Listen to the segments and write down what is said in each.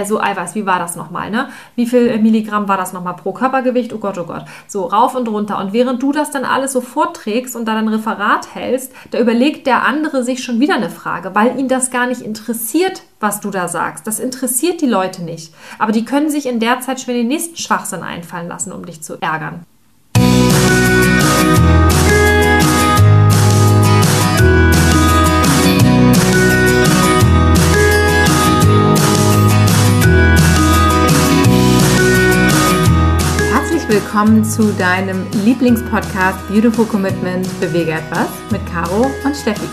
also Eiweiß, wie war das nochmal, ne? Wie viel Milligramm war das nochmal pro Körpergewicht? Oh Gott, oh Gott. So rauf und runter. Und während du das dann alles so vorträgst und dann ein Referat hältst, da überlegt der andere sich schon wieder eine Frage, weil ihn das gar nicht interessiert, was du da sagst. Das interessiert die Leute nicht. Aber die können sich in der Zeit schon den nächsten Schwachsinn einfallen lassen, um dich zu ärgern. Willkommen zu deinem Lieblingspodcast Beautiful Commitment Bewege etwas mit Caro und Steffi.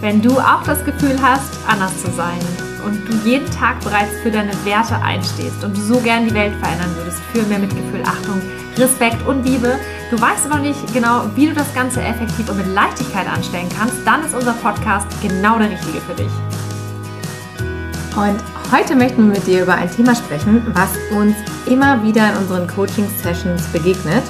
Wenn du auch das Gefühl hast, anders zu sein und du jeden Tag bereits für deine Werte einstehst und du so gern die Welt verändern würdest für mehr Mitgefühl, Achtung, Respekt und Liebe, du weißt aber nicht genau, wie du das Ganze effektiv und mit Leichtigkeit anstellen kannst, dann ist unser Podcast genau der richtige für dich. Und heute möchten wir mit dir über ein Thema sprechen, was uns immer wieder in unseren Coaching-Sessions begegnet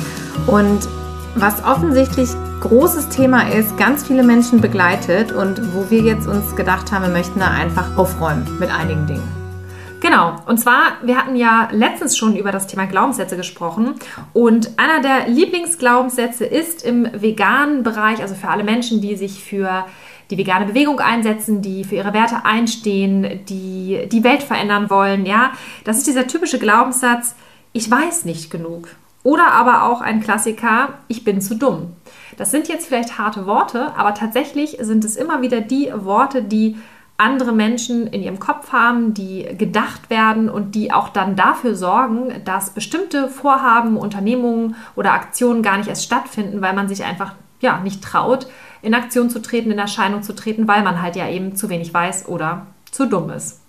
und was offensichtlich großes Thema ist, ganz viele Menschen begleitet und wo wir jetzt uns gedacht haben, wir möchten da einfach aufräumen mit einigen Dingen. Genau, und zwar, wir hatten ja letztens schon über das Thema Glaubenssätze gesprochen und einer der Lieblingsglaubenssätze ist im veganen Bereich, also für alle Menschen, die sich für die vegane Bewegung einsetzen, die für ihre Werte einstehen, die die Welt verändern wollen, ja. Das ist dieser typische Glaubenssatz, ich weiß nicht genug. Oder aber auch ein Klassiker, ich bin zu dumm. Das sind jetzt vielleicht harte Worte, aber tatsächlich sind es immer wieder die Worte, die andere Menschen in ihrem Kopf haben, die gedacht werden und die auch dann dafür sorgen, dass bestimmte Vorhaben, Unternehmungen oder Aktionen gar nicht erst stattfinden, weil man sich einfach ja, nicht traut, in Aktion zu treten, in Erscheinung zu treten, weil man halt ja eben zu wenig weiß oder zu dumm ist.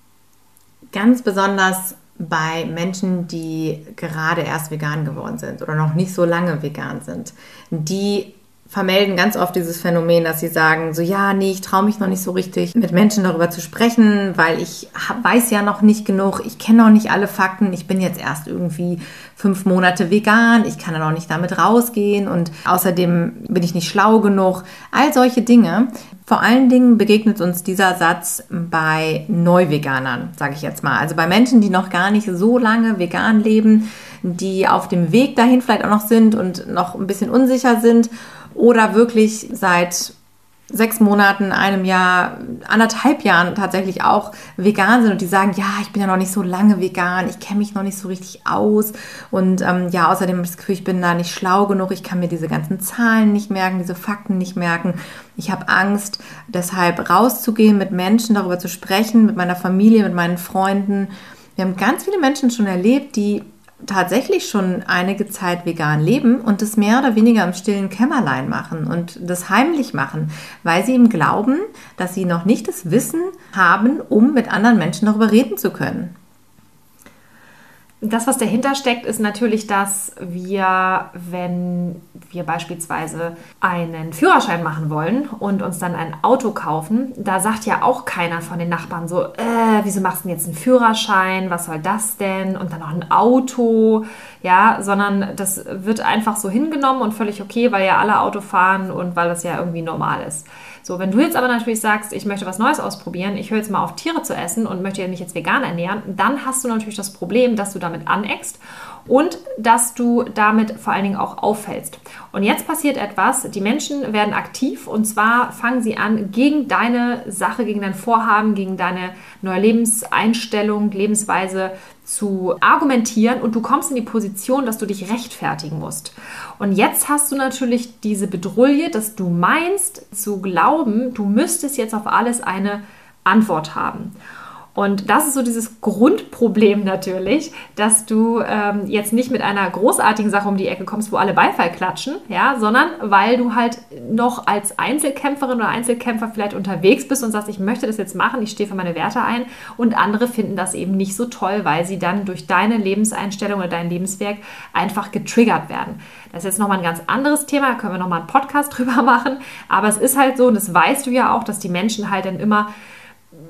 Ganz besonders bei Menschen, die gerade erst vegan geworden sind oder noch nicht so lange vegan sind, die vermelden ganz oft dieses Phänomen, dass sie sagen, so ja, nee, ich traue mich noch nicht so richtig mit Menschen darüber zu sprechen, weil ich hab, weiß ja noch nicht genug, ich kenne noch nicht alle Fakten, ich bin jetzt erst irgendwie fünf Monate vegan, ich kann ja noch nicht damit rausgehen und außerdem bin ich nicht schlau genug. All solche Dinge. Vor allen Dingen begegnet uns dieser Satz bei Neuveganern, sage ich jetzt mal. Also bei Menschen, die noch gar nicht so lange vegan leben, die auf dem Weg dahin vielleicht auch noch sind und noch ein bisschen unsicher sind oder wirklich seit sechs Monaten, einem Jahr, anderthalb Jahren tatsächlich auch vegan sind und die sagen, ja, ich bin ja noch nicht so lange vegan, ich kenne mich noch nicht so richtig aus und ähm, ja, außerdem habe ich das Gefühl, ich bin da nicht schlau genug, ich kann mir diese ganzen Zahlen nicht merken, diese Fakten nicht merken. Ich habe Angst, deshalb rauszugehen, mit Menschen darüber zu sprechen, mit meiner Familie, mit meinen Freunden. Wir haben ganz viele Menschen schon erlebt, die tatsächlich schon einige Zeit vegan leben und das mehr oder weniger im stillen Kämmerlein machen und das heimlich machen, weil sie ihm glauben, dass sie noch nicht das Wissen haben, um mit anderen Menschen darüber reden zu können das, was dahinter steckt, ist natürlich, dass wir, wenn wir beispielsweise einen Führerschein machen wollen und uns dann ein Auto kaufen, da sagt ja auch keiner von den Nachbarn so, äh, wieso machst du denn jetzt einen Führerschein? Was soll das denn? Und dann noch ein Auto, ja, sondern das wird einfach so hingenommen und völlig okay, weil ja alle Auto fahren und weil das ja irgendwie normal ist. So, wenn du jetzt aber natürlich sagst, ich möchte was Neues ausprobieren, ich höre jetzt mal auf Tiere zu essen und möchte mich jetzt vegan ernähren, dann hast du natürlich das Problem, dass du damit aneckst und dass du damit vor allen Dingen auch auffällst. Und jetzt passiert etwas, die Menschen werden aktiv und zwar fangen sie an, gegen deine Sache, gegen dein Vorhaben, gegen deine neue Lebenseinstellung, Lebensweise zu argumentieren und du kommst in die Position, dass du dich rechtfertigen musst. Und jetzt hast du natürlich diese Bedrulle, dass du meinst zu glauben, du müsstest jetzt auf alles eine Antwort haben. Und das ist so dieses Grundproblem natürlich, dass du ähm, jetzt nicht mit einer großartigen Sache um die Ecke kommst, wo alle Beifall klatschen, ja, sondern weil du halt noch als Einzelkämpferin oder Einzelkämpfer vielleicht unterwegs bist und sagst, ich möchte das jetzt machen, ich stehe für meine Werte ein und andere finden das eben nicht so toll, weil sie dann durch deine Lebenseinstellung oder dein Lebenswerk einfach getriggert werden. Das ist jetzt nochmal ein ganz anderes Thema, da können wir nochmal einen Podcast drüber machen, aber es ist halt so, und das weißt du ja auch, dass die Menschen halt dann immer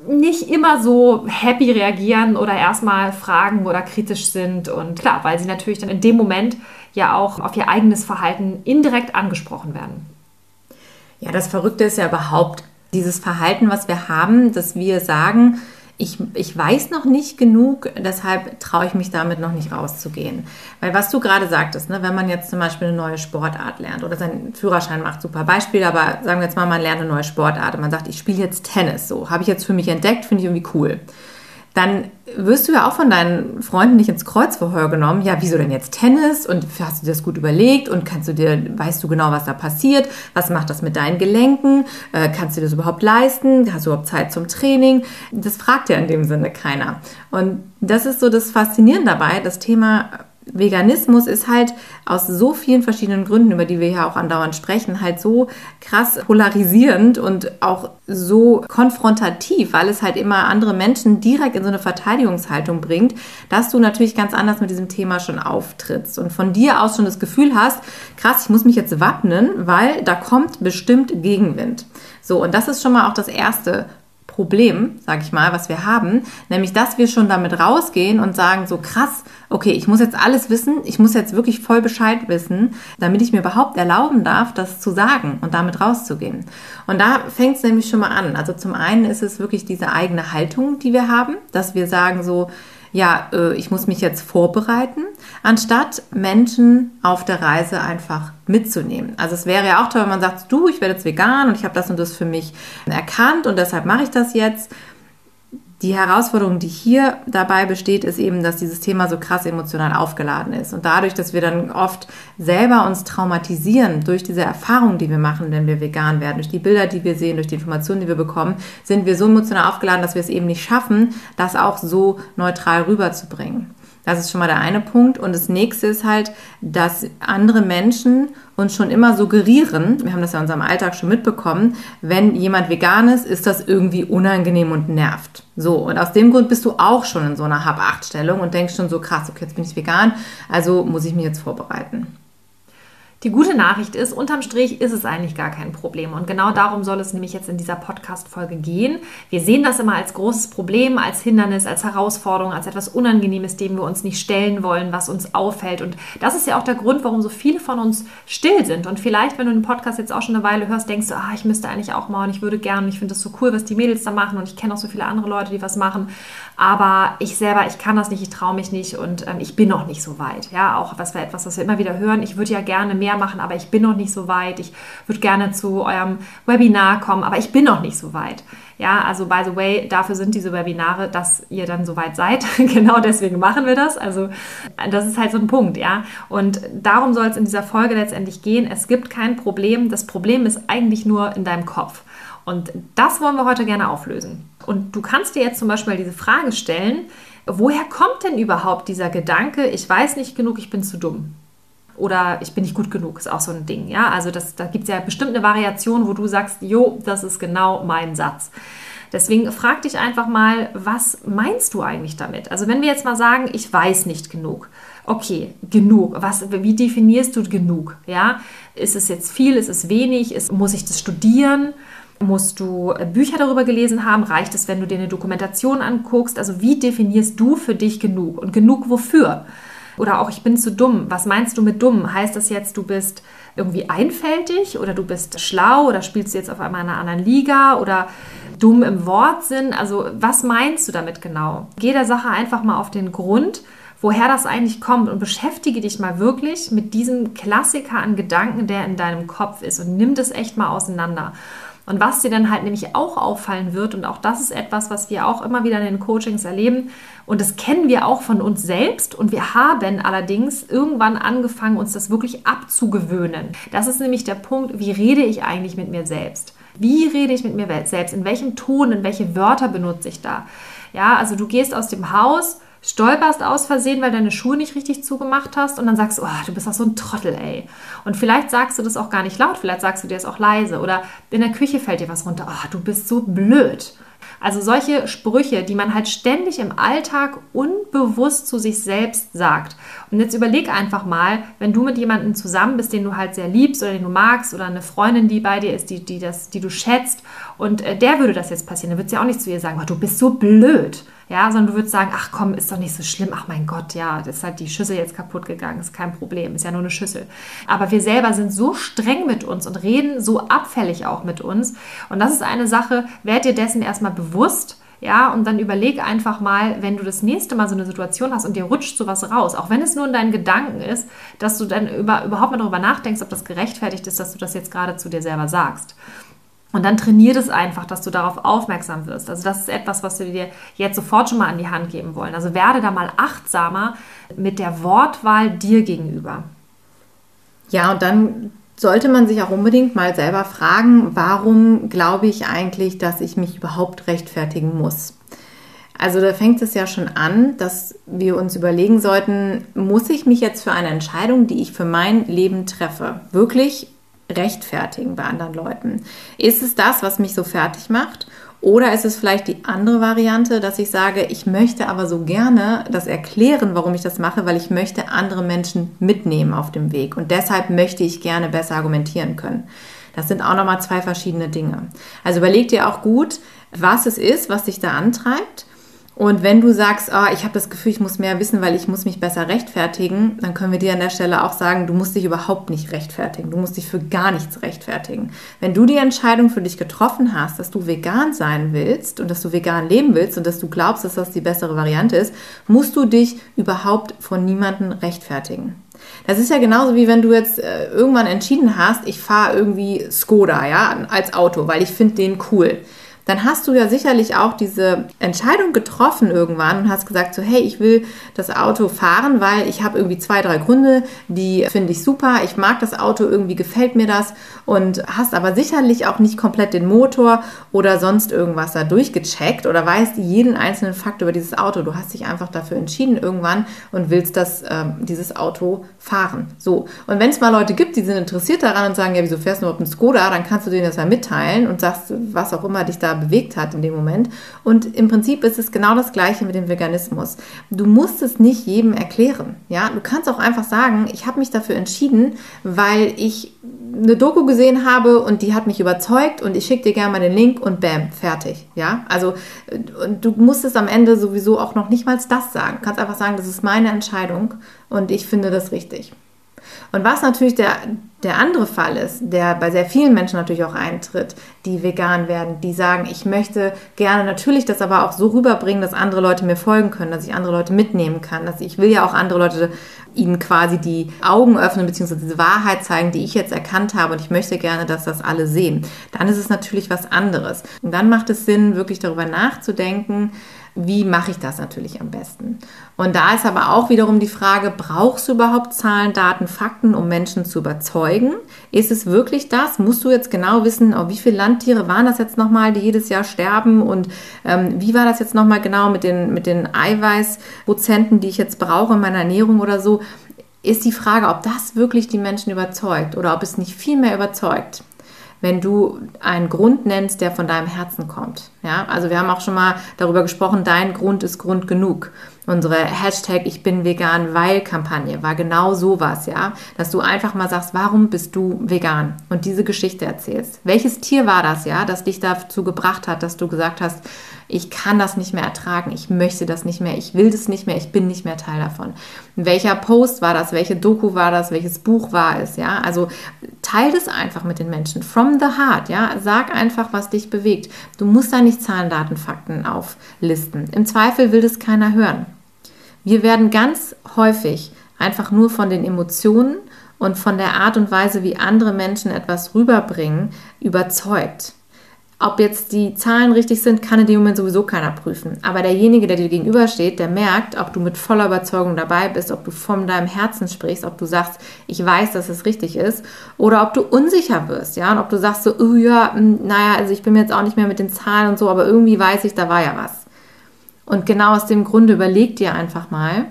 nicht immer so happy reagieren oder erstmal fragen oder kritisch sind. Und klar, weil sie natürlich dann in dem Moment ja auch auf ihr eigenes Verhalten indirekt angesprochen werden. Ja, das Verrückte ist ja überhaupt dieses Verhalten, was wir haben, dass wir sagen, ich, ich weiß noch nicht genug, deshalb traue ich mich damit noch nicht rauszugehen. Weil was du gerade sagtest, ne, wenn man jetzt zum Beispiel eine neue Sportart lernt oder seinen Führerschein macht, super Beispiel, aber sagen wir jetzt mal, man lernt eine neue Sportart und man sagt, ich spiele jetzt Tennis, so habe ich jetzt für mich entdeckt, finde ich irgendwie cool dann wirst du ja auch von deinen Freunden nicht ins Kreuzverhör genommen. Ja, wieso denn jetzt Tennis? Und hast du das gut überlegt? Und kannst du dir, weißt du genau, was da passiert? Was macht das mit deinen Gelenken? Äh, kannst du das überhaupt leisten? Hast du überhaupt Zeit zum Training? Das fragt ja in dem Sinne keiner. Und das ist so das Faszinierende dabei, das Thema Veganismus ist halt aus so vielen verschiedenen Gründen, über die wir ja auch andauernd sprechen, halt so krass polarisierend und auch so konfrontativ, weil es halt immer andere Menschen direkt in so eine Verteidigungshaltung bringt, dass du natürlich ganz anders mit diesem Thema schon auftrittst und von dir aus schon das Gefühl hast, krass, ich muss mich jetzt wappnen, weil da kommt bestimmt Gegenwind. So, und das ist schon mal auch das erste Problem, sag ich mal, was wir haben, nämlich dass wir schon damit rausgehen und sagen so krass, okay, ich muss jetzt alles wissen, ich muss jetzt wirklich voll Bescheid wissen, damit ich mir überhaupt erlauben darf, das zu sagen und damit rauszugehen. Und da fängt es nämlich schon mal an. Also zum einen ist es wirklich diese eigene Haltung, die wir haben, dass wir sagen so, ja, äh, ich muss mich jetzt vorbereiten, anstatt Menschen auf der Reise einfach mitzunehmen. Also es wäre ja auch toll, wenn man sagt, du, ich werde jetzt vegan und ich habe das und das für mich erkannt und deshalb mache ich das jetzt. Die Herausforderung, die hier dabei besteht, ist eben, dass dieses Thema so krass emotional aufgeladen ist. Und dadurch, dass wir dann oft selber uns traumatisieren durch diese Erfahrungen, die wir machen, wenn wir vegan werden, durch die Bilder, die wir sehen, durch die Informationen, die wir bekommen, sind wir so emotional aufgeladen, dass wir es eben nicht schaffen, das auch so neutral rüberzubringen. Das ist schon mal der eine Punkt. Und das nächste ist halt, dass andere Menschen uns schon immer suggerieren, wir haben das ja in unserem Alltag schon mitbekommen, wenn jemand vegan ist, ist das irgendwie unangenehm und nervt. So, und aus dem Grund bist du auch schon in so einer Hab-Acht-Stellung und denkst schon so, krass, okay, jetzt bin ich vegan, also muss ich mich jetzt vorbereiten. Die gute Nachricht ist, unterm Strich ist es eigentlich gar kein Problem. Und genau darum soll es nämlich jetzt in dieser Podcast-Folge gehen. Wir sehen das immer als großes Problem, als Hindernis, als Herausforderung, als etwas Unangenehmes, dem wir uns nicht stellen wollen, was uns auffällt. Und das ist ja auch der Grund, warum so viele von uns still sind. Und vielleicht, wenn du den Podcast jetzt auch schon eine Weile hörst, denkst du, ah, ich müsste eigentlich auch mal und ich würde gerne, ich finde das so cool, was die Mädels da machen und ich kenne auch so viele andere Leute, die was machen. Aber ich selber, ich kann das nicht, ich traue mich nicht und ähm, ich bin noch nicht so weit. Ja, auch was wir etwas, was wir immer wieder hören. Ich würde ja gerne mehr mehr machen, aber ich bin noch nicht so weit. Ich würde gerne zu eurem Webinar kommen, aber ich bin noch nicht so weit. Ja, also by the way, dafür sind diese Webinare, dass ihr dann so weit seid. genau deswegen machen wir das. Also das ist halt so ein Punkt, ja. Und darum soll es in dieser Folge letztendlich gehen. Es gibt kein Problem. Das Problem ist eigentlich nur in deinem Kopf. Und das wollen wir heute gerne auflösen. Und du kannst dir jetzt zum Beispiel diese Frage stellen, woher kommt denn überhaupt dieser Gedanke, ich weiß nicht genug, ich bin zu dumm? Oder ich bin nicht gut genug, ist auch so ein Ding. Ja, also das, da gibt es ja bestimmt eine Variation, wo du sagst, jo, das ist genau mein Satz. Deswegen frag dich einfach mal, was meinst du eigentlich damit? Also wenn wir jetzt mal sagen, ich weiß nicht genug. Okay, genug. Was, wie definierst du genug? Ja, ist es jetzt viel? Ist es wenig? Ist, muss ich das studieren? Musst du Bücher darüber gelesen haben? Reicht es, wenn du dir eine Dokumentation anguckst? Also wie definierst du für dich genug? Und genug wofür? Oder auch, ich bin zu dumm. Was meinst du mit dumm? Heißt das jetzt, du bist irgendwie einfältig oder du bist schlau oder spielst du jetzt auf einmal in einer anderen Liga oder dumm im Wortsinn? Also, was meinst du damit genau? Geh der Sache einfach mal auf den Grund, woher das eigentlich kommt und beschäftige dich mal wirklich mit diesem Klassiker an Gedanken, der in deinem Kopf ist und nimm das echt mal auseinander. Und was dir dann halt nämlich auch auffallen wird, und auch das ist etwas, was wir auch immer wieder in den Coachings erleben, und das kennen wir auch von uns selbst, und wir haben allerdings irgendwann angefangen, uns das wirklich abzugewöhnen. Das ist nämlich der Punkt, wie rede ich eigentlich mit mir selbst? Wie rede ich mit mir selbst? In welchem Ton, in welche Wörter benutze ich da? Ja, also du gehst aus dem Haus, stolperst aus Versehen, weil deine Schuhe nicht richtig zugemacht hast und dann sagst du, oh, du bist doch so ein Trottel, ey. Und vielleicht sagst du das auch gar nicht laut, vielleicht sagst du dir das auch leise oder in der Küche fällt dir was runter, oh, du bist so blöd. Also solche Sprüche, die man halt ständig im Alltag unbewusst zu sich selbst sagt. Und jetzt überleg einfach mal, wenn du mit jemandem zusammen bist, den du halt sehr liebst oder den du magst oder eine Freundin, die bei dir ist, die, die, das, die du schätzt und äh, der würde das jetzt passieren, dann wird sie auch nicht zu ihr sagen, oh, du bist so blöd. Ja, sondern du würdest sagen, ach komm, ist doch nicht so schlimm, ach mein Gott, ja, das ist halt die Schüssel jetzt kaputt gegangen, ist kein Problem, ist ja nur eine Schüssel. Aber wir selber sind so streng mit uns und reden so abfällig auch mit uns. Und das ist eine Sache, werd dir dessen erstmal bewusst, Ja, und dann überleg einfach mal, wenn du das nächste Mal so eine Situation hast und dir rutscht sowas raus, auch wenn es nur in deinen Gedanken ist, dass du dann über, überhaupt mal darüber nachdenkst, ob das gerechtfertigt ist, dass du das jetzt gerade zu dir selber sagst. Und dann trainiert es einfach, dass du darauf aufmerksam wirst. Also das ist etwas, was wir dir jetzt sofort schon mal an die Hand geben wollen. Also werde da mal achtsamer mit der Wortwahl dir gegenüber. Ja, und dann sollte man sich auch unbedingt mal selber fragen, warum glaube ich eigentlich, dass ich mich überhaupt rechtfertigen muss? Also da fängt es ja schon an, dass wir uns überlegen sollten, muss ich mich jetzt für eine Entscheidung, die ich für mein Leben treffe, wirklich rechtfertigen bei anderen Leuten? Ist es das, was mich so fertig macht? Oder ist es vielleicht die andere Variante, dass ich sage, ich möchte aber so gerne das erklären, warum ich das mache, weil ich möchte andere Menschen mitnehmen auf dem Weg. Und deshalb möchte ich gerne besser argumentieren können. Das sind auch nochmal zwei verschiedene Dinge. Also überleg dir auch gut, was es ist, was dich da antreibt und wenn du sagst, oh, ich habe das Gefühl, ich muss mehr wissen, weil ich muss mich besser rechtfertigen, dann können wir dir an der Stelle auch sagen, du musst dich überhaupt nicht rechtfertigen. Du musst dich für gar nichts rechtfertigen. Wenn du die Entscheidung für dich getroffen hast, dass du vegan sein willst und dass du vegan leben willst und dass du glaubst, dass das die bessere Variante ist, musst du dich überhaupt von niemandem rechtfertigen. Das ist ja genauso wie wenn du jetzt äh, irgendwann entschieden hast, ich fahre irgendwie Skoda, ja, als Auto, weil ich finde den cool dann hast du ja sicherlich auch diese Entscheidung getroffen irgendwann und hast gesagt so, hey, ich will das Auto fahren, weil ich habe irgendwie zwei, drei Gründe, die finde ich super, ich mag das Auto, irgendwie gefällt mir das und hast aber sicherlich auch nicht komplett den Motor oder sonst irgendwas da durchgecheckt oder weißt jeden einzelnen Fakt über dieses Auto. Du hast dich einfach dafür entschieden irgendwann und willst das, ähm, dieses Auto fahren. So. Und wenn es mal Leute gibt, die sind interessiert daran und sagen, ja, wieso fährst du überhaupt einen Skoda, dann kannst du denen das ja mitteilen und sagst, was auch immer dich da bewegt hat in dem Moment. Und im Prinzip ist es genau das Gleiche mit dem Veganismus. Du musst es nicht jedem erklären. Ja, du kannst auch einfach sagen, ich habe mich dafür entschieden, weil ich eine Doku gesehen habe und die hat mich überzeugt und ich schicke dir gerne mal den Link und bam, fertig. Ja, also du musst es am Ende sowieso auch noch nicht mal das sagen. Du kannst einfach sagen, das ist meine Entscheidung und ich finde das richtig. Und was natürlich der, der andere Fall ist, der bei sehr vielen Menschen natürlich auch eintritt, die vegan werden, die sagen, ich möchte gerne natürlich das aber auch so rüberbringen, dass andere Leute mir folgen können, dass ich andere Leute mitnehmen kann, dass ich will ja auch andere Leute ihnen quasi die Augen öffnen, beziehungsweise diese Wahrheit zeigen, die ich jetzt erkannt habe und ich möchte gerne, dass das alle sehen. Dann ist es natürlich was anderes. Und dann macht es Sinn, wirklich darüber nachzudenken, wie mache ich das natürlich am besten? Und da ist aber auch wiederum die Frage, brauchst du überhaupt Zahlen, Daten, Fakten, um Menschen zu überzeugen? Ist es wirklich das? Musst du jetzt genau wissen, oh, wie viele Landtiere waren das jetzt nochmal, die jedes Jahr sterben? Und ähm, wie war das jetzt nochmal genau mit den, mit den Eiweißprozenten, die ich jetzt brauche in meiner Ernährung oder so? Ist die Frage, ob das wirklich die Menschen überzeugt oder ob es nicht viel mehr überzeugt wenn du einen Grund nennst, der von deinem Herzen kommt. Ja, also wir haben auch schon mal darüber gesprochen, dein Grund ist Grund genug. Unsere Hashtag Ich bin vegan, weil Kampagne war genau sowas, ja. Dass du einfach mal sagst, warum bist du vegan? Und diese Geschichte erzählst. Welches Tier war das, ja, das dich dazu gebracht hat, dass du gesagt hast, ich kann das nicht mehr ertragen, ich möchte das nicht mehr, ich will das nicht mehr, ich bin nicht mehr Teil davon. Welcher Post war das, welche Doku war das, welches Buch war es, ja? Also teil das einfach mit den Menschen, from the heart, ja? Sag einfach, was dich bewegt. Du musst da nicht Zahlen, Daten, Fakten auflisten. Im Zweifel will das keiner hören. Wir werden ganz häufig einfach nur von den Emotionen und von der Art und Weise, wie andere Menschen etwas rüberbringen, überzeugt. Ob jetzt die Zahlen richtig sind, kann in dem Moment sowieso keiner prüfen. Aber derjenige, der dir gegenübersteht, der merkt, ob du mit voller Überzeugung dabei bist, ob du von deinem Herzen sprichst, ob du sagst, ich weiß, dass es richtig ist, oder ob du unsicher wirst, ja, und ob du sagst so, oh ja, hm, naja, also ich bin mir jetzt auch nicht mehr mit den Zahlen und so, aber irgendwie weiß ich, da war ja was. Und genau aus dem Grunde überleg dir einfach mal,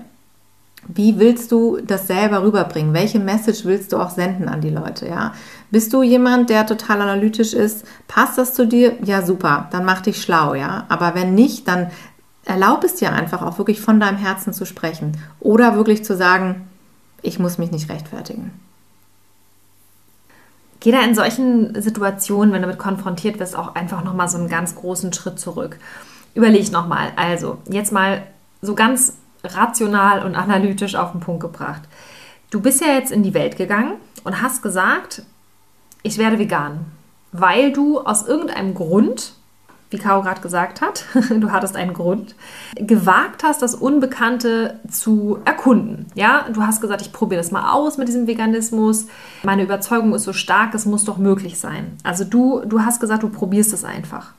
wie willst du das selber rüberbringen? Welche Message willst du auch senden an die Leute? Ja, bist du jemand, der total analytisch ist? Passt das zu dir? Ja, super. Dann mach dich schlau, ja. Aber wenn nicht, dann erlaub es dir einfach auch wirklich von deinem Herzen zu sprechen oder wirklich zu sagen, ich muss mich nicht rechtfertigen. Geh da in solchen Situationen, wenn du damit konfrontiert wirst, auch einfach nochmal so einen ganz großen Schritt zurück. Überleg nochmal. Also, jetzt mal so ganz rational und analytisch auf den Punkt gebracht. Du bist ja jetzt in die Welt gegangen und hast gesagt, ich werde vegan, weil du aus irgendeinem Grund wie Caro gerade gesagt hat, du hattest einen Grund, gewagt hast, das Unbekannte zu erkunden. Ja, du hast gesagt, ich probiere das mal aus mit diesem Veganismus. Meine Überzeugung ist so stark, es muss doch möglich sein. Also du, du hast gesagt, du probierst es einfach.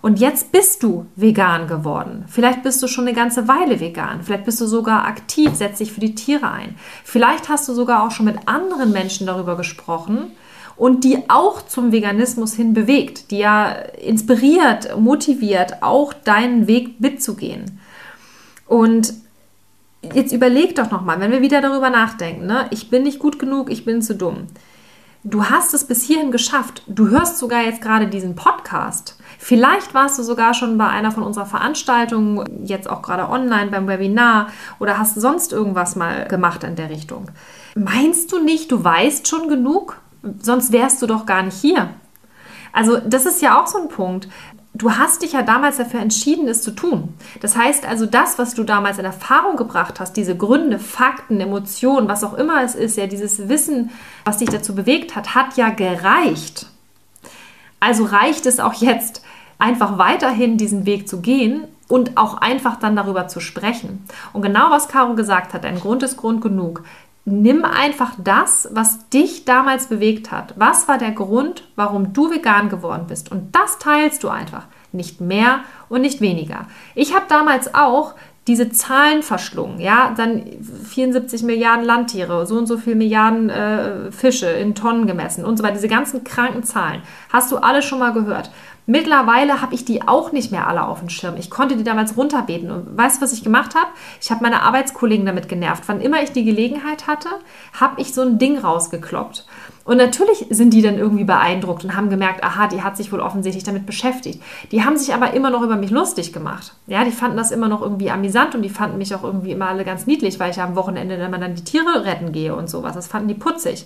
Und jetzt bist du vegan geworden. Vielleicht bist du schon eine ganze Weile vegan. Vielleicht bist du sogar aktiv, setzt dich für die Tiere ein. Vielleicht hast du sogar auch schon mit anderen Menschen darüber gesprochen und die auch zum Veganismus hin bewegt, die ja inspiriert, motiviert, auch deinen Weg mitzugehen. Und jetzt überleg doch nochmal, wenn wir wieder darüber nachdenken, ne? ich bin nicht gut genug, ich bin zu dumm. Du hast es bis hierhin geschafft. Du hörst sogar jetzt gerade diesen Podcast. Vielleicht warst du sogar schon bei einer von unserer Veranstaltungen, jetzt auch gerade online beim Webinar oder hast sonst irgendwas mal gemacht in der Richtung. Meinst du nicht, du weißt schon genug? Sonst wärst du doch gar nicht hier. Also das ist ja auch so ein Punkt. Du hast dich ja damals dafür entschieden, es zu tun. Das heißt also, das, was du damals in Erfahrung gebracht hast, diese Gründe, Fakten, Emotionen, was auch immer es ist, ja, dieses Wissen, was dich dazu bewegt hat, hat ja gereicht. Also reicht es auch jetzt, einfach weiterhin diesen Weg zu gehen und auch einfach dann darüber zu sprechen. Und genau was Caro gesagt hat, ein Grund ist Grund genug. Nimm einfach das, was dich damals bewegt hat. Was war der Grund, warum du vegan geworden bist? Und das teilst du einfach. Nicht mehr und nicht weniger. Ich habe damals auch diese Zahlen verschlungen, ja, dann 74 Milliarden Landtiere, so und so viele Milliarden äh, Fische in Tonnen gemessen und so weiter, diese ganzen kranken Zahlen. Hast du alle schon mal gehört? Mittlerweile habe ich die auch nicht mehr alle auf dem Schirm. Ich konnte die damals runterbeten. Und weißt du, was ich gemacht habe? Ich habe meine Arbeitskollegen damit genervt. Wann immer ich die Gelegenheit hatte, habe ich so ein Ding rausgekloppt. Und natürlich sind die dann irgendwie beeindruckt und haben gemerkt, aha, die hat sich wohl offensichtlich damit beschäftigt. Die haben sich aber immer noch über mich lustig gemacht. Ja, die fanden das immer noch irgendwie amüsant und die fanden mich auch irgendwie immer alle ganz niedlich, weil ich ja am Wochenende immer dann die Tiere retten gehe und sowas. Das fanden die putzig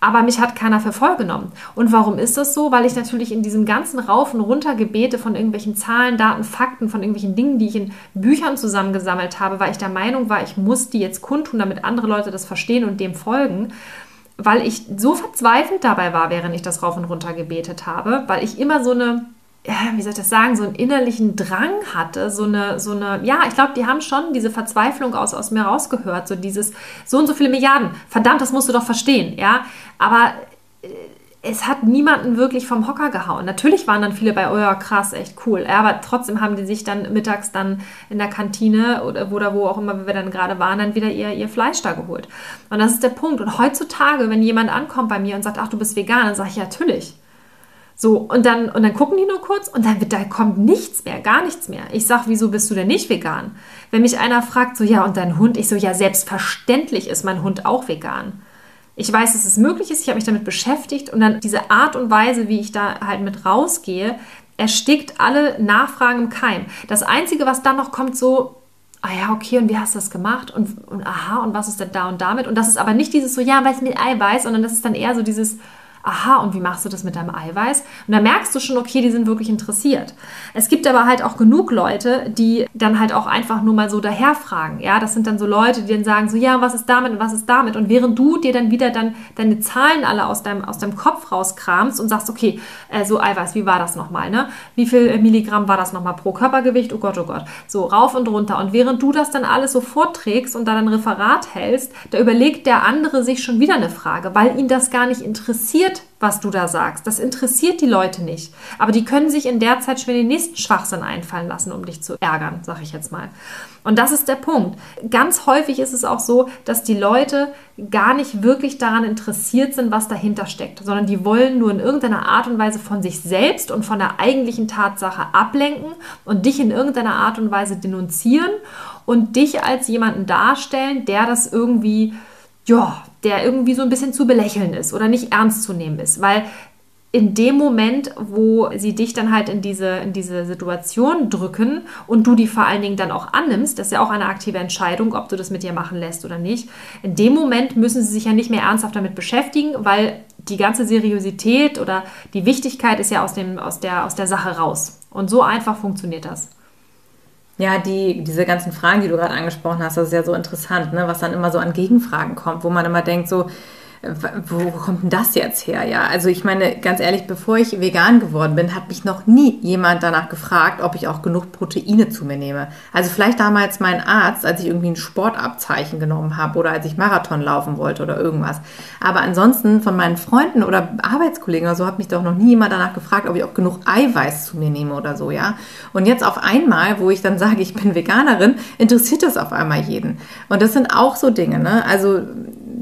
aber mich hat keiner für voll genommen. Und warum ist das so? Weil ich natürlich in diesem ganzen Raufen runter Gebete von irgendwelchen Zahlen, Daten, Fakten, von irgendwelchen Dingen, die ich in Büchern zusammengesammelt habe, weil ich der Meinung war, ich muss die jetzt kundtun, damit andere Leute das verstehen und dem folgen weil ich so verzweifelt dabei war, während ich das rauf und runter gebetet habe, weil ich immer so eine wie soll ich das sagen, so einen innerlichen Drang hatte, so eine, so eine, ja, ich glaube, die haben schon diese Verzweiflung aus, aus mir rausgehört, so dieses, so und so viele Milliarden, verdammt, das musst du doch verstehen, ja, aber äh, es hat niemanden wirklich vom Hocker gehauen. Natürlich waren dann viele bei, oh ja, krass, echt cool. Ja, aber trotzdem haben die sich dann mittags dann in der Kantine oder wo, wo auch immer wir dann gerade waren, dann wieder ihr, ihr Fleisch da geholt. Und das ist der Punkt. Und heutzutage, wenn jemand ankommt bei mir und sagt, ach, du bist vegan, dann sage ich, ja, natürlich. So, und dann, und dann gucken die nur kurz und dann wird, da kommt nichts mehr, gar nichts mehr. Ich sage, wieso bist du denn nicht vegan? Wenn mich einer fragt, so, ja, und dein Hund? Ich so, ja, selbstverständlich ist mein Hund auch vegan. Ich weiß, dass es möglich ist, ich habe mich damit beschäftigt und dann diese Art und Weise, wie ich da halt mit rausgehe, erstickt alle Nachfragen im Keim. Das Einzige, was dann noch kommt, so, ah ja, okay, und wie hast du das gemacht? Und, und aha, und was ist denn da und damit? Und das ist aber nicht dieses so, ja, weil es mit Eiweiß, sondern das ist dann eher so dieses, aha, und wie machst du das mit deinem Eiweiß? Und da merkst du schon, okay, die sind wirklich interessiert. Es gibt aber halt auch genug Leute, die dann halt auch einfach nur mal so daherfragen. Ja, das sind dann so Leute, die dann sagen so, ja, was ist damit und was ist damit? Und während du dir dann wieder dann deine Zahlen alle aus deinem, aus deinem Kopf rauskramst und sagst, okay, äh, so Eiweiß, wie war das nochmal, ne? Wie viel Milligramm war das nochmal pro Körpergewicht? Oh Gott, oh Gott. So rauf und runter. Und während du das dann alles so vorträgst und dann ein Referat hältst, da überlegt der andere sich schon wieder eine Frage, weil ihn das gar nicht interessiert, was du da sagst. Das interessiert die Leute nicht. Aber die können sich in der Zeit schon den nächsten Schwachsinn einfallen lassen, um dich zu ärgern, sage ich jetzt mal. Und das ist der Punkt. Ganz häufig ist es auch so, dass die Leute gar nicht wirklich daran interessiert sind, was dahinter steckt, sondern die wollen nur in irgendeiner Art und Weise von sich selbst und von der eigentlichen Tatsache ablenken und dich in irgendeiner Art und Weise denunzieren und dich als jemanden darstellen, der das irgendwie ja, der irgendwie so ein bisschen zu belächeln ist oder nicht ernst zu nehmen ist, weil in dem Moment, wo sie dich dann halt in diese, in diese Situation drücken und du die vor allen Dingen dann auch annimmst, das ist ja auch eine aktive Entscheidung, ob du das mit dir machen lässt oder nicht, in dem Moment müssen sie sich ja nicht mehr ernsthaft damit beschäftigen, weil die ganze Seriosität oder die Wichtigkeit ist ja aus, dem, aus, der, aus der Sache raus. Und so einfach funktioniert das. Ja, die, diese ganzen Fragen, die du gerade angesprochen hast, das ist ja so interessant, ne? was dann immer so an Gegenfragen kommt, wo man immer denkt, so, wo kommt denn das jetzt her? Ja, also ich meine, ganz ehrlich, bevor ich vegan geworden bin, hat mich noch nie jemand danach gefragt, ob ich auch genug Proteine zu mir nehme. Also vielleicht damals mein Arzt, als ich irgendwie ein Sportabzeichen genommen habe oder als ich Marathon laufen wollte oder irgendwas. Aber ansonsten von meinen Freunden oder Arbeitskollegen oder so hat mich doch noch nie jemand danach gefragt, ob ich auch genug Eiweiß zu mir nehme oder so, ja. Und jetzt auf einmal, wo ich dann sage, ich bin Veganerin, interessiert das auf einmal jeden. Und das sind auch so Dinge, ne? Also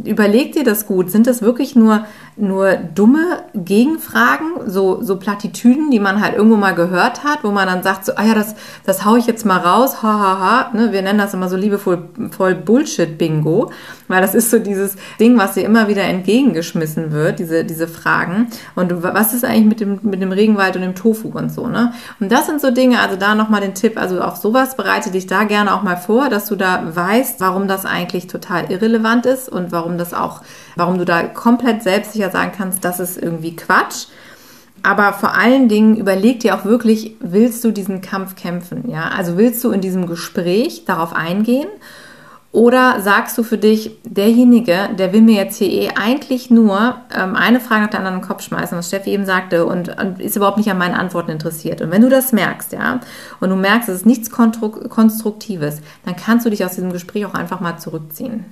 überleg dir das gut. Sind das wirklich nur, nur dumme Gegenfragen, so, so Plattitüden, die man halt irgendwo mal gehört hat, wo man dann sagt, so, ah ja, das, das hau ich jetzt mal raus, ha, ha, ha. Ne? Wir nennen das immer so liebevoll voll Bullshit-Bingo, weil das ist so dieses Ding, was dir immer wieder entgegengeschmissen wird, diese, diese Fragen. Und was ist eigentlich mit dem, mit dem Regenwald und dem Tofu und so, ne? Und das sind so Dinge, also da nochmal den Tipp, also auf sowas bereite dich da gerne auch mal vor, dass du da weißt, warum das eigentlich total irrelevant ist und warum das auch, warum du da komplett selbstsicher sagen kannst, das ist irgendwie Quatsch. Aber vor allen Dingen überleg dir auch wirklich, willst du diesen Kampf kämpfen? Ja, also willst du in diesem Gespräch darauf eingehen? Oder sagst du für dich, derjenige, der will mir jetzt hier eh eigentlich nur ähm, eine Frage nach der anderen in den Kopf schmeißen, was Steffi eben sagte, und, und, ist überhaupt nicht an meinen Antworten interessiert. Und wenn du das merkst, ja, und du merkst, es ist nichts Konstruktives, dann kannst du dich aus diesem Gespräch auch einfach mal zurückziehen.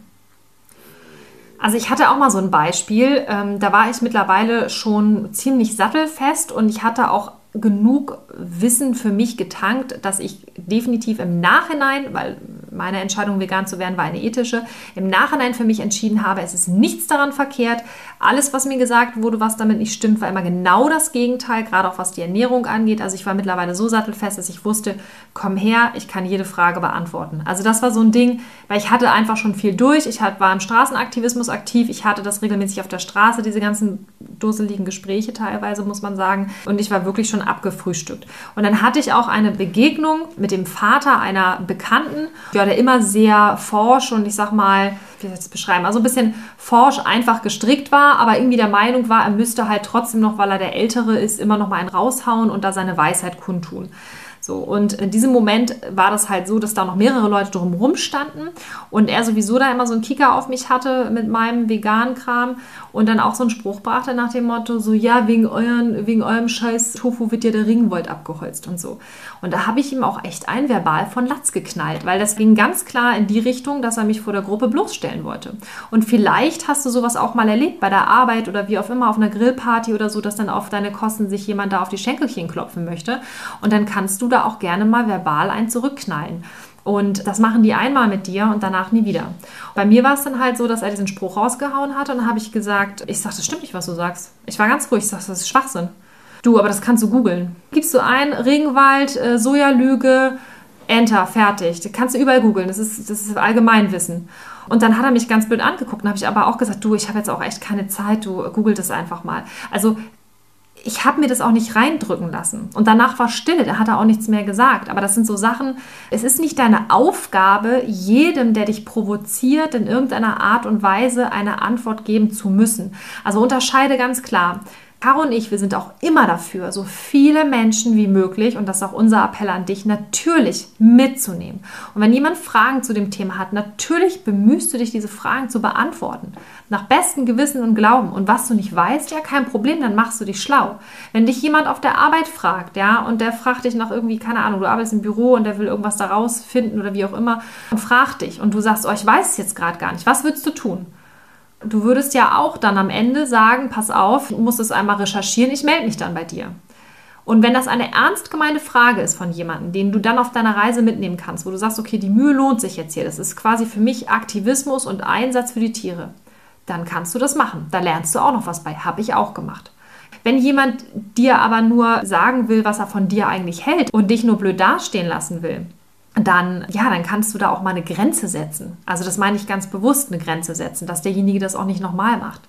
Also ich hatte auch mal so ein Beispiel, ähm, da war ich mittlerweile schon ziemlich sattelfest und ich hatte auch genug Wissen für mich getankt, dass ich definitiv im Nachhinein, weil meine Entscheidung, vegan zu werden, war eine ethische, im Nachhinein für mich entschieden habe, es ist nichts daran verkehrt. Alles, was mir gesagt wurde, was damit nicht stimmt, war immer genau das Gegenteil, gerade auch was die Ernährung angeht. Also ich war mittlerweile so sattelfest, dass ich wusste, komm her, ich kann jede Frage beantworten. Also das war so ein Ding, weil ich hatte einfach schon viel durch. Ich war im Straßenaktivismus aktiv. Ich hatte das regelmäßig auf der Straße, diese ganzen dusseligen Gespräche teilweise, muss man sagen. Und ich war wirklich schon abgefrühstückt. Und dann hatte ich auch eine Begegnung mit dem Vater einer Bekannten, ja, der immer sehr forsch und ich sag mal, wie soll ich das beschreiben, also ein bisschen forsch einfach gestrickt war, aber irgendwie der Meinung war, er müsste halt trotzdem noch, weil er der Ältere ist, immer noch mal einen raushauen und da seine Weisheit kundtun. So, und in diesem Moment war das halt so, dass da noch mehrere Leute drumherum standen und er sowieso da immer so einen Kicker auf mich hatte mit meinem veganen Kram und dann auch so einen Spruch brachte nach dem Motto, so ja, wegen, euren, wegen eurem scheiß Tofu wird ja der Regenwald abgeholzt und so. Und da habe ich ihm auch echt ein Verbal von Latz geknallt, weil das ging ganz klar in die Richtung, dass er mich vor der Gruppe bloßstellen wollte. Und vielleicht hast du sowas auch mal erlebt bei der Arbeit oder wie auch immer auf einer Grillparty oder so, dass dann auf deine Kosten sich jemand da auf die Schenkelchen klopfen möchte und dann kannst du da auch gerne mal verbal ein zurückknallen. Und das machen die einmal mit dir und danach nie wieder. Bei mir war es dann halt so, dass er diesen Spruch rausgehauen hat und dann habe ich gesagt, ich sage, das stimmt nicht, was du sagst. Ich war ganz ruhig, ich sage, das ist Schwachsinn. Du, aber das kannst du googeln. Gibst du ein, Regenwald, äh, Sojalüge, Enter, fertig. Das kannst du überall googeln, das ist, das ist Allgemeinwissen. Und dann hat er mich ganz blöd angeguckt und habe ich aber auch gesagt, du, ich habe jetzt auch echt keine Zeit, du google das einfach mal. Also ich habe mir das auch nicht reindrücken lassen. Und danach war Stille, da hat er auch nichts mehr gesagt. Aber das sind so Sachen, es ist nicht deine Aufgabe, jedem, der dich provoziert, in irgendeiner Art und Weise eine Antwort geben zu müssen. Also unterscheide ganz klar. Caro und ich, wir sind auch immer dafür, so viele Menschen wie möglich, und das ist auch unser Appell an dich, natürlich mitzunehmen. Und wenn jemand Fragen zu dem Thema hat, natürlich bemühst du dich, diese Fragen zu beantworten. Nach bestem Gewissen und Glauben. Und was du nicht weißt, ja, kein Problem, dann machst du dich schlau. Wenn dich jemand auf der Arbeit fragt, ja, und der fragt dich nach irgendwie, keine Ahnung, du arbeitest im Büro und der will irgendwas daraus finden oder wie auch immer, und fragt dich und du sagst, oh, ich weiß es jetzt gerade gar nicht, was würdest du tun? Du würdest ja auch dann am Ende sagen, pass auf, ich muss es einmal recherchieren, ich melde mich dann bei dir. Und wenn das eine ernst gemeinte Frage ist von jemandem, den du dann auf deiner Reise mitnehmen kannst, wo du sagst, okay, die Mühe lohnt sich jetzt hier, das ist quasi für mich Aktivismus und Einsatz für die Tiere, dann kannst du das machen. Da lernst du auch noch was bei. Habe ich auch gemacht. Wenn jemand dir aber nur sagen will, was er von dir eigentlich hält und dich nur blöd dastehen lassen will, dann, ja, dann kannst du da auch mal eine Grenze setzen. Also das meine ich ganz bewusst, eine Grenze setzen, dass derjenige das auch nicht nochmal macht.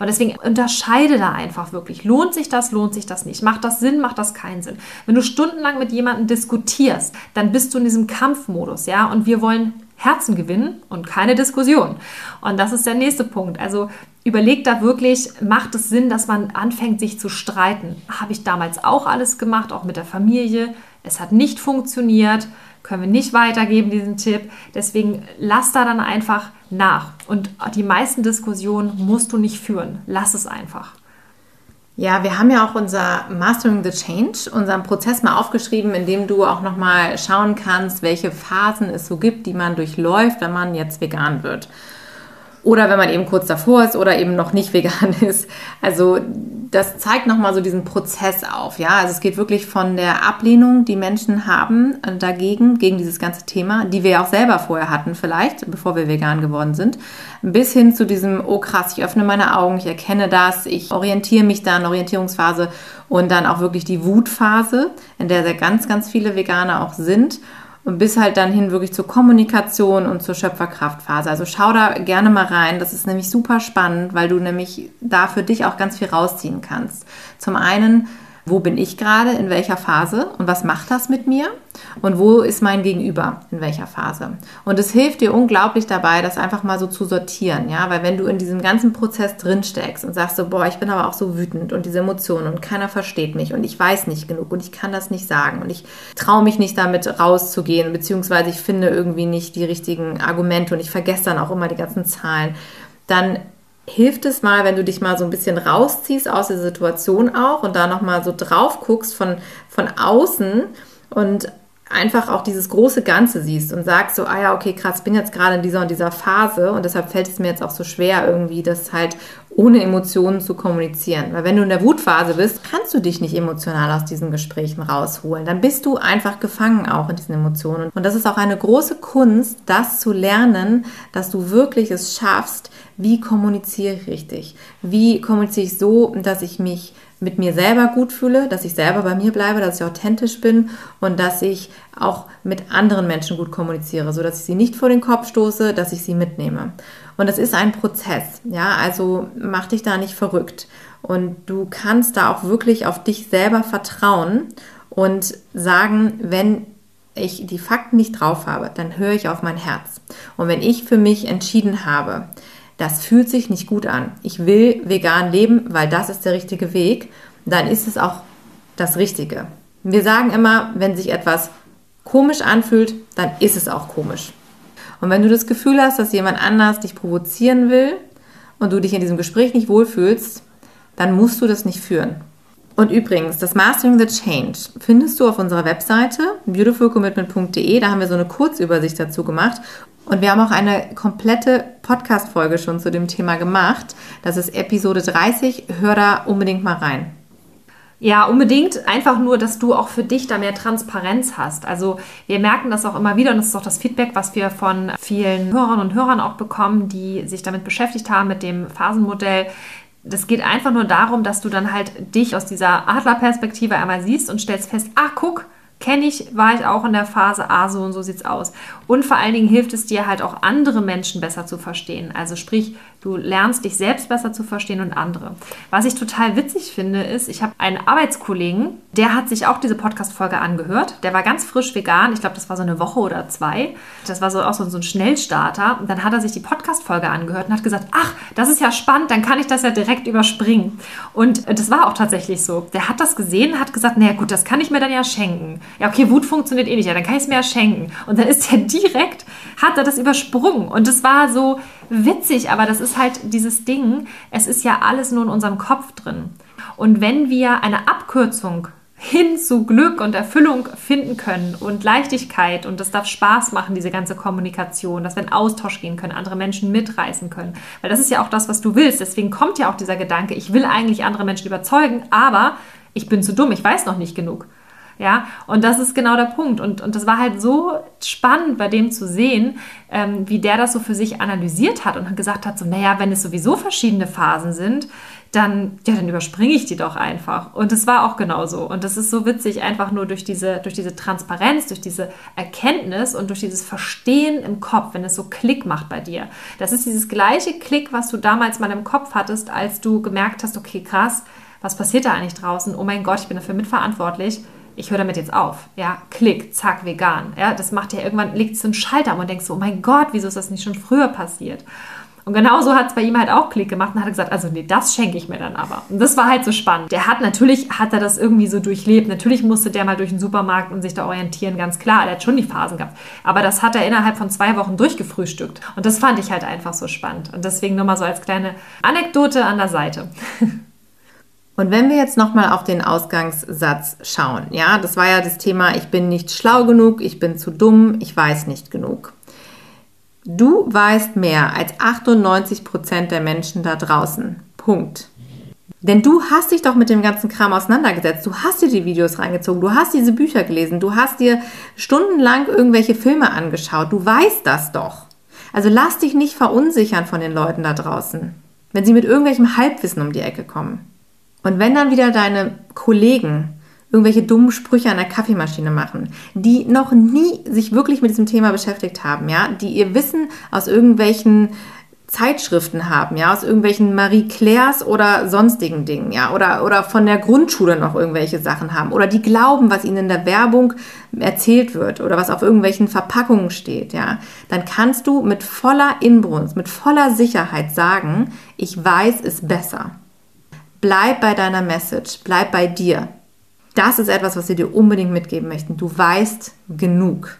Und deswegen unterscheide da einfach wirklich. Lohnt sich das, lohnt sich das nicht? Macht das Sinn, macht das keinen Sinn? Wenn du stundenlang mit jemandem diskutierst, dann bist du in diesem Kampfmodus, ja, und wir wollen Herzen gewinnen und keine Diskussion. Und das ist der nächste Punkt. Also überleg da wirklich, macht es Sinn, dass man anfängt, sich zu streiten? Habe ich damals auch alles gemacht, auch mit der Familie. Es hat nicht funktioniert können wir nicht weitergeben, diesen Tipp. Deswegen lass da dann einfach nach. Und die meisten Diskussionen musst du nicht führen. Lass es einfach. Ja, wir haben ja auch unser Mastering the Change, unseren Prozess mal aufgeschrieben, in dem du auch nochmal schauen kannst, welche Phasen es so gibt, die man durchläuft, wenn man jetzt vegan wird oder wenn man eben kurz davor ist oder eben noch nicht vegan ist. Also das zeigt nochmal so diesen Prozess auf. Ja, also es geht wirklich von der Ablehnung, die Menschen haben äh, dagegen, gegen dieses ganze Thema, die wir auch selber vorher hatten, vielleicht, bevor wir vegan geworden sind, bis hin zu diesem, oh krass, ich öffne meine Augen, ich erkenne das, ich orientiere mich dann, Orientierungsphase und dann auch wirklich die Wutphase, in der sehr ganz, ganz viele Veganer auch sind und bis halt dann hin wirklich zur Kommunikation und zur Schöpferkraftphase. Also schau da gerne mal rein. Das ist nämlich super spannend, weil du nämlich da für dich auch ganz viel rausziehen kannst. Zum einen wo bin ich gerade, in welcher Phase und was macht das mit mir und wo ist mein Gegenüber, in welcher Phase. Und es hilft dir unglaublich dabei, das einfach mal so zu sortieren, ja, weil wenn du in diesem ganzen Prozess drin steckst und sagst so, boah, ich bin aber auch so wütend und diese Emotionen und keiner versteht mich und ich weiß nicht genug und ich kann das nicht sagen und ich traue mich nicht damit rauszugehen, beziehungsweise ich finde irgendwie nicht die richtigen Argumente und ich vergesse dann auch immer die ganzen Zahlen, dann hilft es mal, wenn du dich mal so ein bisschen rausziehst aus der Situation auch und da nochmal so drauf guckst von, von außen und einfach auch dieses große Ganze siehst und sagst so, ah ja, okay, krass, bin jetzt gerade in dieser und dieser Phase und deshalb fällt es mir jetzt auch so schwer, irgendwie das halt ohne Emotionen zu kommunizieren. Weil wenn du in der Wutphase bist, kannst du dich nicht emotional aus diesen Gesprächen rausholen. Dann bist du einfach gefangen auch in diesen Emotionen. Und das ist auch eine große Kunst, das zu lernen, dass du wirklich es schaffst, wie kommuniziere ich richtig? Wie kommuniziere ich so, dass ich mich mit mir selber gut fühle, dass ich selber bei mir bleibe, dass ich authentisch bin und dass ich auch mit anderen Menschen gut kommuniziere, so dass ich sie nicht vor den Kopf stoße, dass ich sie mitnehme. Und das ist ein Prozess, ja, also mach dich da nicht verrückt. Und du kannst da auch wirklich auf dich selber vertrauen und sagen, wenn ich die Fakten nicht drauf habe, dann höre ich auf mein Herz. Und wenn ich für mich entschieden habe, das fühlt sich nicht gut an. Ich will vegan leben, weil das ist der richtige Weg. Dann ist es auch das Richtige. Wir sagen immer, wenn sich etwas komisch anfühlt, dann ist es auch komisch. Und wenn du das Gefühl hast, dass jemand anders dich provozieren will und du dich in diesem Gespräch nicht wohlfühlst, dann musst du das nicht führen. Und übrigens, das Mastering the Change findest du auf unserer Webseite beautifulcommitment.de. Da haben wir so eine Kurzübersicht dazu gemacht. Und wir haben auch eine komplette Podcast-Folge schon zu dem Thema gemacht. Das ist Episode 30. Hör da unbedingt mal rein. Ja, unbedingt. Einfach nur, dass du auch für dich da mehr Transparenz hast. Also wir merken das auch immer wieder und das ist auch das Feedback, was wir von vielen Hörern und Hörern auch bekommen, die sich damit beschäftigt haben, mit dem Phasenmodell. Das geht einfach nur darum, dass du dann halt dich aus dieser Adlerperspektive einmal siehst und stellst fest, ah, guck, kenne ich, war ich auch in der Phase, ah, so und so sieht's aus. Und vor allen Dingen hilft es dir halt auch andere Menschen besser zu verstehen. Also sprich, du lernst dich selbst besser zu verstehen und andere. Was ich total witzig finde, ist, ich habe einen Arbeitskollegen, der hat sich auch diese Podcast-Folge angehört. Der war ganz frisch vegan. Ich glaube, das war so eine Woche oder zwei. Das war so auch so ein Schnellstarter. Und dann hat er sich die Podcast-Folge angehört und hat gesagt, ach, das ist ja spannend, dann kann ich das ja direkt überspringen. Und das war auch tatsächlich so. Der hat das gesehen, hat gesagt, naja gut, das kann ich mir dann ja schenken ja, okay, Wut funktioniert eh nicht, ja, dann kann ich es mir ja schenken. Und dann ist er direkt, hat er das übersprungen. Und das war so witzig, aber das ist halt dieses Ding, es ist ja alles nur in unserem Kopf drin. Und wenn wir eine Abkürzung hin zu Glück und Erfüllung finden können und Leichtigkeit und das darf Spaß machen, diese ganze Kommunikation, dass wir in Austausch gehen können, andere Menschen mitreißen können. Weil das ist ja auch das, was du willst. Deswegen kommt ja auch dieser Gedanke, ich will eigentlich andere Menschen überzeugen, aber ich bin zu dumm, ich weiß noch nicht genug. Ja, und das ist genau der Punkt. Und, und das war halt so spannend bei dem zu sehen, ähm, wie der das so für sich analysiert hat und gesagt hat, so, naja, wenn es sowieso verschiedene Phasen sind, dann, ja, dann überspringe ich die doch einfach. Und es war auch genauso. Und das ist so witzig, einfach nur durch diese, durch diese Transparenz, durch diese Erkenntnis und durch dieses Verstehen im Kopf, wenn es so Klick macht bei dir. Das ist dieses gleiche Klick, was du damals mal im Kopf hattest, als du gemerkt hast, okay, krass, was passiert da eigentlich draußen? Oh mein Gott, ich bin dafür mitverantwortlich ich höre damit jetzt auf. Ja, klick, zack, vegan. Ja, das macht ja irgendwann, legt so einen Schalter und man denkt so, oh mein Gott, wieso ist das nicht schon früher passiert? Und genauso hat es bei ihm halt auch Klick gemacht und hat gesagt, also nee, das schenke ich mir dann aber. Und das war halt so spannend. Der hat natürlich, hat er das irgendwie so durchlebt. Natürlich musste der mal durch den Supermarkt und sich da orientieren, ganz klar. Er hat schon die Phasen gehabt. Aber das hat er innerhalb von zwei Wochen durchgefrühstückt. Und das fand ich halt einfach so spannend. Und deswegen nur mal so als kleine Anekdote an der Seite. Und wenn wir jetzt nochmal auf den Ausgangssatz schauen, ja, das war ja das Thema, ich bin nicht schlau genug, ich bin zu dumm, ich weiß nicht genug. Du weißt mehr als 98 Prozent der Menschen da draußen. Punkt. Denn du hast dich doch mit dem ganzen Kram auseinandergesetzt. Du hast dir die Videos reingezogen. Du hast diese Bücher gelesen. Du hast dir stundenlang irgendwelche Filme angeschaut. Du weißt das doch. Also lass dich nicht verunsichern von den Leuten da draußen, wenn sie mit irgendwelchem Halbwissen um die Ecke kommen. Und wenn dann wieder deine Kollegen irgendwelche dummen Sprüche an der Kaffeemaschine machen, die noch nie sich wirklich mit diesem Thema beschäftigt haben, ja, die ihr Wissen aus irgendwelchen Zeitschriften haben, ja, aus irgendwelchen Marie Claires oder sonstigen Dingen, ja, oder, oder von der Grundschule noch irgendwelche Sachen haben, oder die glauben, was ihnen in der Werbung erzählt wird oder was auf irgendwelchen Verpackungen steht, ja, dann kannst du mit voller Inbrunst, mit voller Sicherheit sagen, ich weiß es besser. Bleib bei deiner Message, bleib bei dir. Das ist etwas, was wir dir unbedingt mitgeben möchten. Du weißt genug.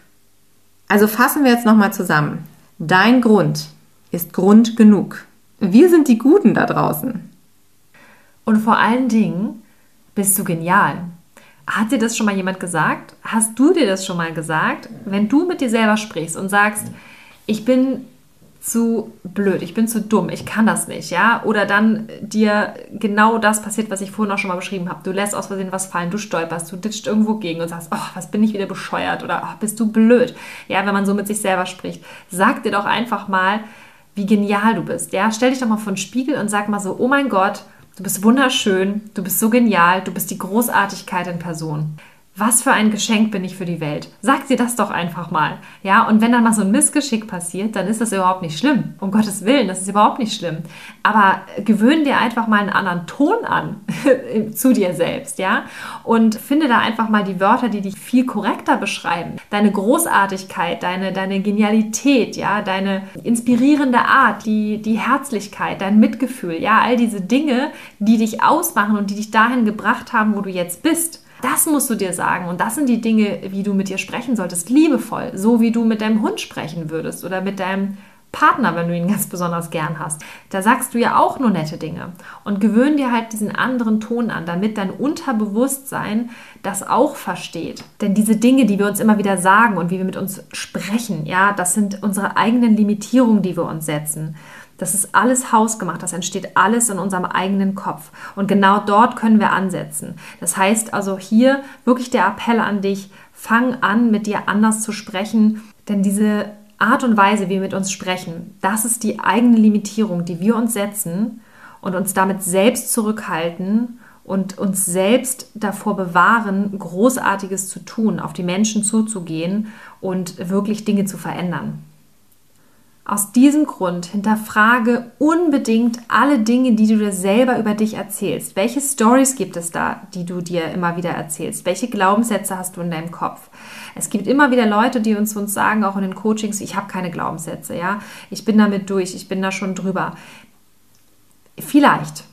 Also fassen wir jetzt nochmal zusammen. Dein Grund ist Grund genug. Wir sind die Guten da draußen. Und vor allen Dingen bist du genial. Hat dir das schon mal jemand gesagt? Hast du dir das schon mal gesagt? Wenn du mit dir selber sprichst und sagst, ich bin zu blöd, ich bin zu dumm, ich kann das nicht, ja? Oder dann dir genau das passiert, was ich vorhin auch schon mal beschrieben habe. Du lässt aus Versehen was fallen, du stolperst, du ditcht irgendwo gegen und sagst, oh, was bin ich wieder bescheuert oder oh, bist du blöd. Ja, wenn man so mit sich selber spricht. Sag dir doch einfach mal, wie genial du bist, ja? Stell dich doch mal vor den Spiegel und sag mal so, oh mein Gott, du bist wunderschön, du bist so genial, du bist die Großartigkeit in Person was für ein Geschenk bin ich für die Welt. Sag dir das doch einfach mal. Ja, und wenn dann mal so ein Missgeschick passiert, dann ist das überhaupt nicht schlimm. Um Gottes Willen, das ist überhaupt nicht schlimm. Aber gewöhn dir einfach mal einen anderen Ton an zu dir selbst, ja? Und finde da einfach mal die Wörter, die dich viel korrekter beschreiben. Deine Großartigkeit, deine, deine Genialität, ja, deine inspirierende Art, die, die Herzlichkeit, dein Mitgefühl, ja, all diese Dinge, die dich ausmachen und die dich dahin gebracht haben, wo du jetzt bist. Das musst du dir sagen. Und das sind die Dinge, wie du mit dir sprechen solltest. Liebevoll. So wie du mit deinem Hund sprechen würdest oder mit deinem Partner, wenn du ihn ganz besonders gern hast. Da sagst du ja auch nur nette Dinge. Und gewöhn dir halt diesen anderen Ton an, damit dein Unterbewusstsein das auch versteht. Denn diese Dinge, die wir uns immer wieder sagen und wie wir mit uns sprechen, ja, das sind unsere eigenen Limitierungen, die wir uns setzen. Das ist alles hausgemacht, das entsteht alles in unserem eigenen Kopf. Und genau dort können wir ansetzen. Das heißt also hier wirklich der Appell an dich, fang an, mit dir anders zu sprechen, denn diese Art und Weise, wie wir mit uns sprechen, das ist die eigene Limitierung, die wir uns setzen und uns damit selbst zurückhalten und uns selbst davor bewahren, Großartiges zu tun, auf die Menschen zuzugehen und wirklich Dinge zu verändern. Aus diesem Grund hinterfrage unbedingt alle Dinge, die du dir selber über dich erzählst. Welche Stories gibt es da, die du dir immer wieder erzählst? Welche Glaubenssätze hast du in deinem Kopf? Es gibt immer wieder Leute, die uns, uns sagen, auch in den Coachings, ich habe keine Glaubenssätze, ja, ich bin damit durch, ich bin da schon drüber. Vielleicht,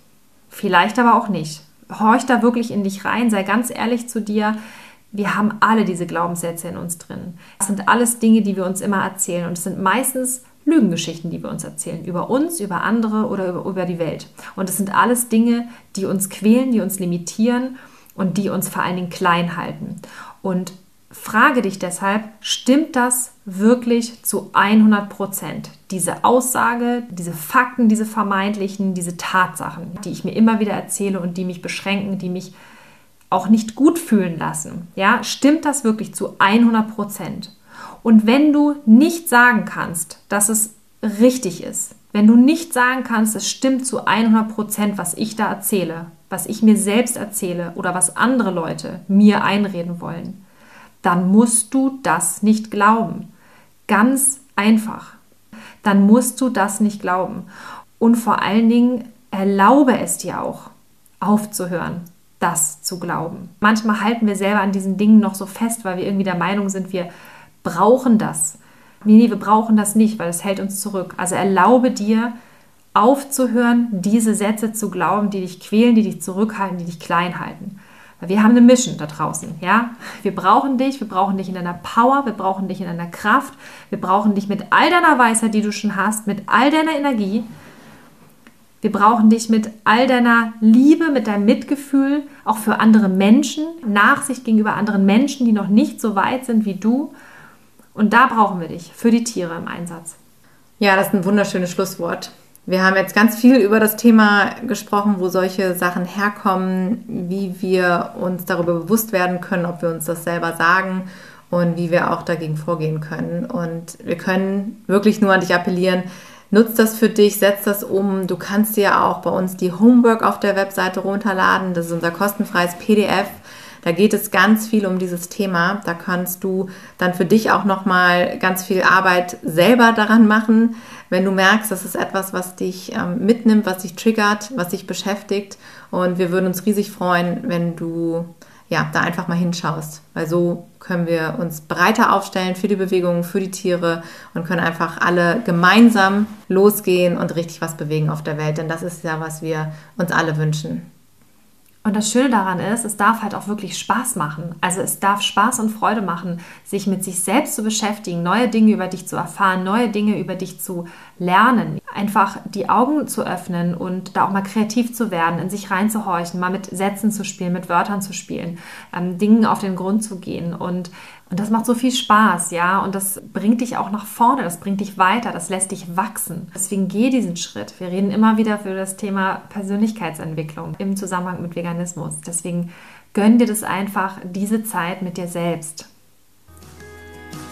vielleicht aber auch nicht. Horch da wirklich in dich rein, sei ganz ehrlich zu dir wir haben alle diese Glaubenssätze in uns drin. Das sind alles Dinge, die wir uns immer erzählen. Und es sind meistens Lügengeschichten, die wir uns erzählen, über uns, über andere oder über, über die Welt. Und es sind alles Dinge, die uns quälen, die uns limitieren und die uns vor allen Dingen klein halten. Und frage dich deshalb, stimmt das wirklich zu 100 Prozent? Diese Aussage, diese Fakten, diese vermeintlichen, diese Tatsachen, die ich mir immer wieder erzähle und die mich beschränken, die mich auch nicht gut fühlen lassen. Ja, stimmt das wirklich zu 100 Prozent? Und wenn du nicht sagen kannst, dass es richtig ist, wenn du nicht sagen kannst, es stimmt zu 100 Prozent, was ich da erzähle, was ich mir selbst erzähle oder was andere Leute mir einreden wollen, dann musst du das nicht glauben. Ganz einfach. Dann musst du das nicht glauben. Und vor allen Dingen erlaube es dir auch, aufzuhören, das zu glauben. Manchmal halten wir selber an diesen Dingen noch so fest, weil wir irgendwie der Meinung sind, wir brauchen das. Nee, wir brauchen das nicht, weil es hält uns zurück. Also erlaube dir, aufzuhören, diese Sätze zu glauben, die dich quälen, die dich zurückhalten, die dich klein halten. Wir haben eine Mission da draußen, ja? Wir brauchen dich, wir brauchen dich in deiner Power, wir brauchen dich in deiner Kraft, wir brauchen dich mit all deiner Weisheit, die du schon hast, mit all deiner Energie. Wir brauchen dich mit all deiner Liebe, mit deinem Mitgefühl, auch für andere Menschen, Nachsicht gegenüber anderen Menschen, die noch nicht so weit sind wie du. Und da brauchen wir dich für die Tiere im Einsatz. Ja, das ist ein wunderschönes Schlusswort. Wir haben jetzt ganz viel über das Thema gesprochen, wo solche Sachen herkommen, wie wir uns darüber bewusst werden können, ob wir uns das selber sagen und wie wir auch dagegen vorgehen können. Und wir können wirklich nur an dich appellieren, nutz das für dich, setz das um. Du kannst dir auch bei uns die Homework auf der Webseite runterladen. Das ist unser kostenfreies PDF. Da geht es ganz viel um dieses Thema. Da kannst du dann für dich auch nochmal ganz viel Arbeit selber daran machen wenn du merkst, das ist etwas, was dich ähm, mitnimmt, was dich triggert, was dich beschäftigt. Und wir würden uns riesig freuen, wenn du ja, da einfach mal hinschaust, weil so können wir uns breiter aufstellen für die Bewegungen, für die Tiere und können einfach alle gemeinsam losgehen und richtig was bewegen auf der Welt. Denn das ist ja, was wir uns alle wünschen. Und das Schöne daran ist, es darf halt auch wirklich Spaß machen. Also es darf Spaß und Freude machen, sich mit sich selbst zu beschäftigen, neue Dinge über dich zu erfahren, neue Dinge über dich zu lernen. Einfach die Augen zu öffnen und da auch mal kreativ zu werden, in sich reinzuhorchen, mal mit Sätzen zu spielen, mit Wörtern zu spielen, ähm, Dingen auf den Grund zu gehen und und das macht so viel Spaß, ja, und das bringt dich auch nach vorne, das bringt dich weiter, das lässt dich wachsen. Deswegen geh diesen Schritt. Wir reden immer wieder für das Thema Persönlichkeitsentwicklung im Zusammenhang mit Veganismus. Deswegen gönn dir das einfach, diese Zeit mit dir selbst.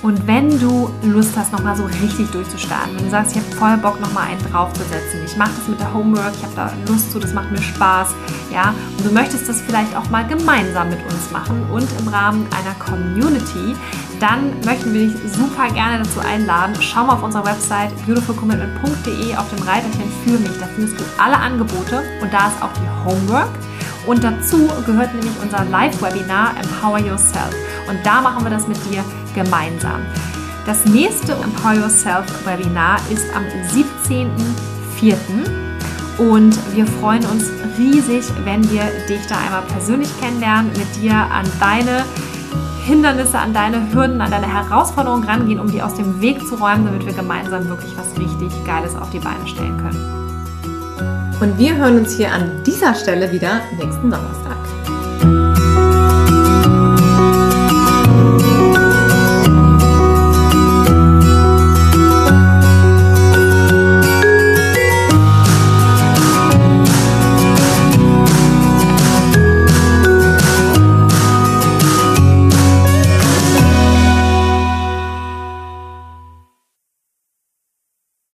Und wenn du Lust hast, nochmal so richtig durchzustarten, wenn du sagst, ich habe voll Bock, nochmal einen draufzusetzen, ich mache das mit der Homework, ich habe da Lust zu, das macht mir Spaß, ja, und du möchtest das vielleicht auch mal gemeinsam mit uns machen und im Rahmen einer Community, dann möchten wir dich super gerne dazu einladen. Schau mal auf unserer Website beautifulcommitment.de auf dem Reiterchen für mich. Da findest du alle Angebote und da ist auch die Homework. Und dazu gehört nämlich unser Live-Webinar Empower Yourself. Und da machen wir das mit dir gemeinsam. Das nächste Empower Yourself Webinar ist am 17.04. Und wir freuen uns riesig, wenn wir dich da einmal persönlich kennenlernen, mit dir an deine Hindernisse, an deine Hürden, an deine Herausforderungen rangehen, um die aus dem Weg zu räumen, damit wir gemeinsam wirklich was richtig Geiles auf die Beine stellen können. Und wir hören uns hier an dieser Stelle wieder nächsten Donnerstag.